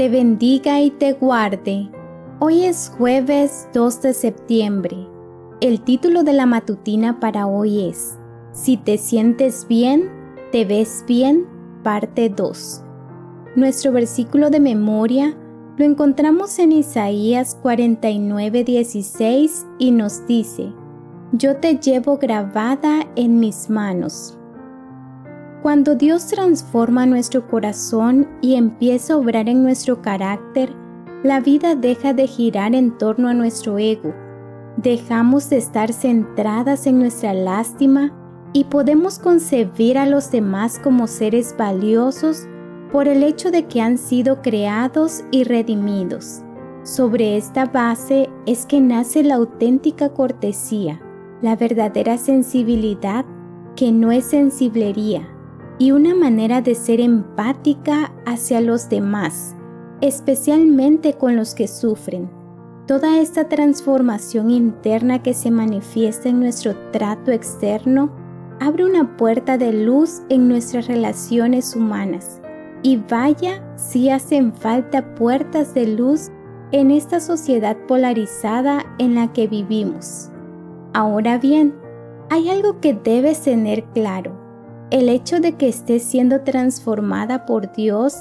te bendiga y te guarde. Hoy es jueves 2 de septiembre. El título de la matutina para hoy es Si te sientes bien, te ves bien, parte 2. Nuestro versículo de memoria lo encontramos en Isaías 49:16 y nos dice, Yo te llevo grabada en mis manos. Cuando Dios transforma nuestro corazón y empieza a obrar en nuestro carácter, la vida deja de girar en torno a nuestro ego. Dejamos de estar centradas en nuestra lástima y podemos concebir a los demás como seres valiosos por el hecho de que han sido creados y redimidos. Sobre esta base es que nace la auténtica cortesía, la verdadera sensibilidad que no es sensiblería y una manera de ser empática hacia los demás, especialmente con los que sufren. Toda esta transformación interna que se manifiesta en nuestro trato externo abre una puerta de luz en nuestras relaciones humanas. Y vaya si hacen falta puertas de luz en esta sociedad polarizada en la que vivimos. Ahora bien, hay algo que debes tener claro el hecho de que estés siendo transformada por Dios,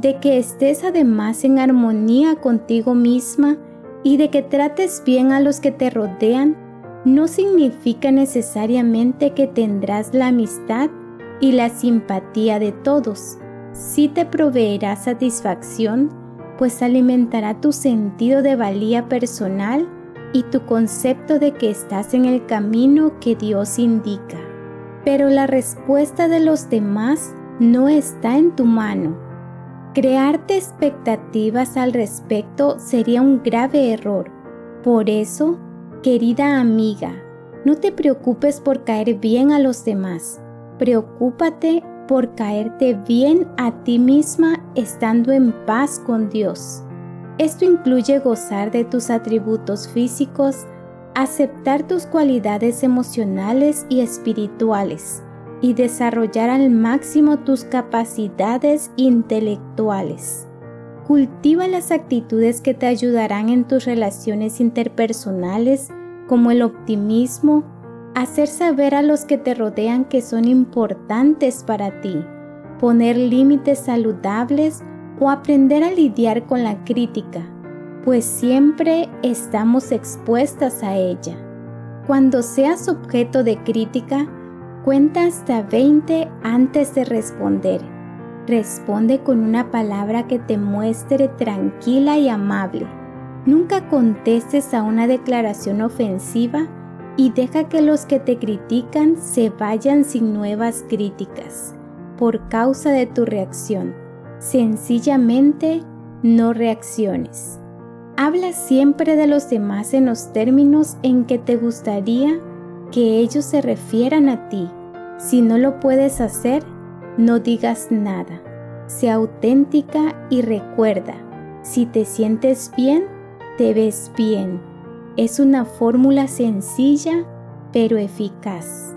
de que estés además en armonía contigo misma y de que trates bien a los que te rodean, no significa necesariamente que tendrás la amistad y la simpatía de todos. Sí te proveerá satisfacción, pues alimentará tu sentido de valía personal y tu concepto de que estás en el camino que Dios indica pero la respuesta de los demás no está en tu mano. Crearte expectativas al respecto sería un grave error. Por eso, querida amiga, no te preocupes por caer bien a los demás. Preocúpate por caerte bien a ti misma estando en paz con Dios. Esto incluye gozar de tus atributos físicos, aceptar tus cualidades emocionales y espirituales y desarrollar al máximo tus capacidades intelectuales. Cultiva las actitudes que te ayudarán en tus relaciones interpersonales como el optimismo, hacer saber a los que te rodean que son importantes para ti, poner límites saludables o aprender a lidiar con la crítica pues siempre estamos expuestas a ella. Cuando seas objeto de crítica, cuenta hasta 20 antes de responder. Responde con una palabra que te muestre tranquila y amable. Nunca contestes a una declaración ofensiva y deja que los que te critican se vayan sin nuevas críticas por causa de tu reacción. Sencillamente no reacciones. Habla siempre de los demás en los términos en que te gustaría que ellos se refieran a ti. Si no lo puedes hacer, no digas nada. Sea auténtica y recuerda, si te sientes bien, te ves bien. Es una fórmula sencilla pero eficaz.